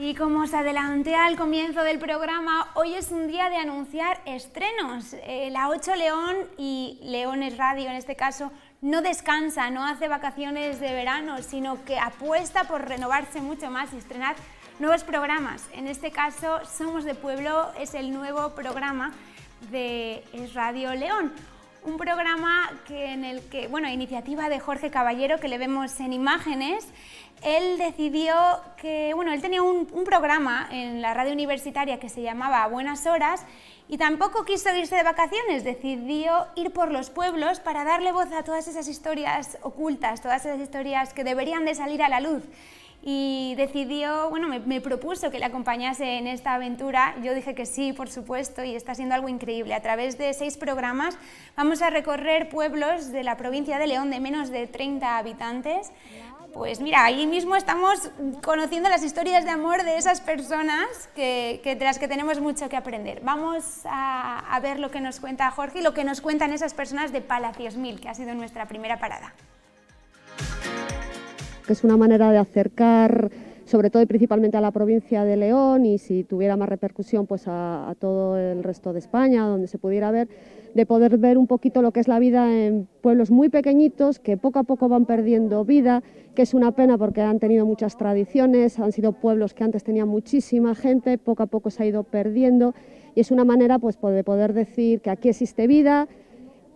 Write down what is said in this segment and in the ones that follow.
Y como os adelanté al comienzo del programa, hoy es un día de anunciar estrenos. Eh, la 8 León y Leones Radio en este caso no descansa, no hace vacaciones de verano, sino que apuesta por renovarse mucho más y estrenar nuevos programas. En este caso, Somos de Pueblo es el nuevo programa de Radio León. Un programa que en el que, bueno, iniciativa de Jorge Caballero, que le vemos en imágenes, él decidió que, bueno, él tenía un, programa en la radio universitaria que se llamaba Buenas Horas y tampoco quiso irse de vacaciones, decidió ir por los pueblos para darle voz a todas esas historias ocultas, todas esas historias que deberían de salir a la luz. Y decidió, bueno, me, propuso que le acompañase en esta aventura. Yo dije que sí, por supuesto, y está siendo algo increíble. A través de seis programas vamos a recorrer pueblos de la provincia de León de menos de 30 habitantes. Pues mira, ahí mismo estamos conociendo las historias de amor de esas personas que, de las que tenemos mucho que aprender. Vamos a, ver lo que nos cuenta Jorge y lo que nos cuentan esas personas de Palacios Mil, que ha sido nuestra primera parada. Es una manera de acercar sobre todo y principalmente a la provincia de León y si tuviera más repercusión pues a, todo el resto de España, donde se pudiera ver, de poder ver un poquito lo que es la vida en pueblos muy pequeñitos que poco a poco van perdiendo vida, que es una pena porque han tenido muchas tradiciones, han sido pueblos que antes tenían muchísima gente, poco a poco se ha ido perdiendo y es una manera pues de poder decir que aquí existe vida,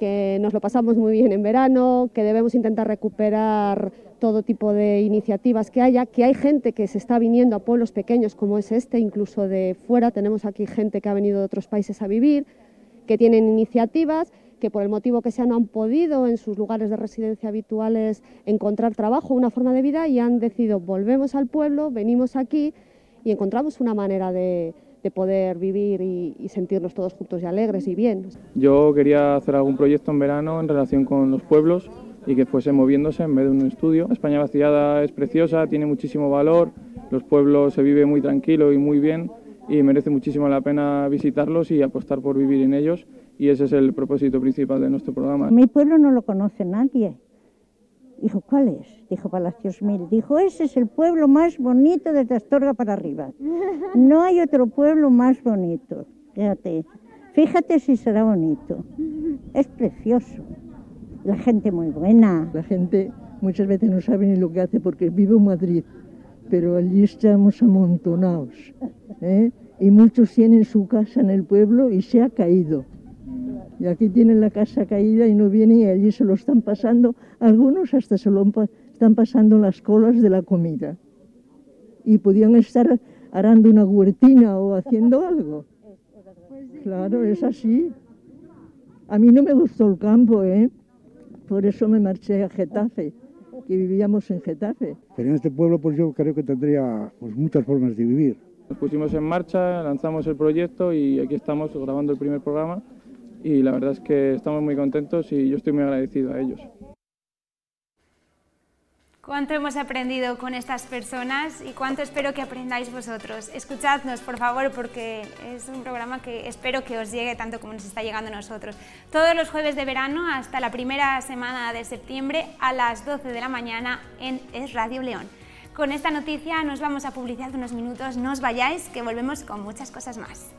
que nos lo pasamos muy bien en verano, que debemos intentar recuperar todo tipo de iniciativas que haya, que hay gente que se está viniendo a pueblos pequeños como es este, incluso de fuera, tenemos aquí gente que ha venido de otros países a vivir, que tienen iniciativas que por el motivo que sea no han podido en sus lugares de residencia habituales encontrar trabajo, una forma de vida y han decidido volvemos al pueblo, venimos aquí y encontramos una manera de, de poder vivir y, sentirnos todos juntos y alegres y bien. Yo quería hacer algún proyecto en verano en relación con los pueblos y que fuese moviéndose en vez de un estudio. España vaciada es preciosa, tiene muchísimo valor, los pueblos se vive muy tranquilo y muy bien y merece muchísimo la pena visitarlos y apostar por vivir en ellos y ese es el propósito principal de nuestro programa. Mi pueblo no lo conoce nadie. Dijo, ¿cuál es? Dijo Palacios Mil. Dijo, ese es el pueblo más bonito de Astorga para arriba. No hay otro pueblo más bonito. Fíjate, fíjate si será bonito. Es precioso. La gente muy buena. La gente muchas veces no sabe ni lo que hace porque vivo en Madrid, pero allí estamos amontonados. ¿eh? Y muchos tienen su casa en el pueblo y se ha caído. Y aquí tienen la casa caída y no vienen y allí se lo están pasando. Algunos hasta se lo están pasando las colas de la comida. Y podían estar arando una huertina o haciendo algo. Claro, es así. A mí no me gustó el campo, ¿eh? Por eso me marché a Getafe, que vivíamos en Getafe. Pero en este pueblo pues yo creo que tendría pues, muchas formas de vivir. Nos pusimos en marcha, lanzamos el proyecto y aquí estamos grabando el primer programa y la verdad es que estamos muy contentos y yo estoy muy agradecido a ellos. ¿Cuánto hemos aprendido con estas personas y cuánto espero que aprendáis vosotros? Escuchadnos, por favor, porque es un programa que espero que os llegue tanto como nos está llegando a nosotros. Todos los jueves de verano hasta la primera semana de septiembre a las 12 de la mañana en Es Radio León. Con esta noticia nos vamos a publicar unos minutos, no os vayáis, que volvemos con muchas cosas más.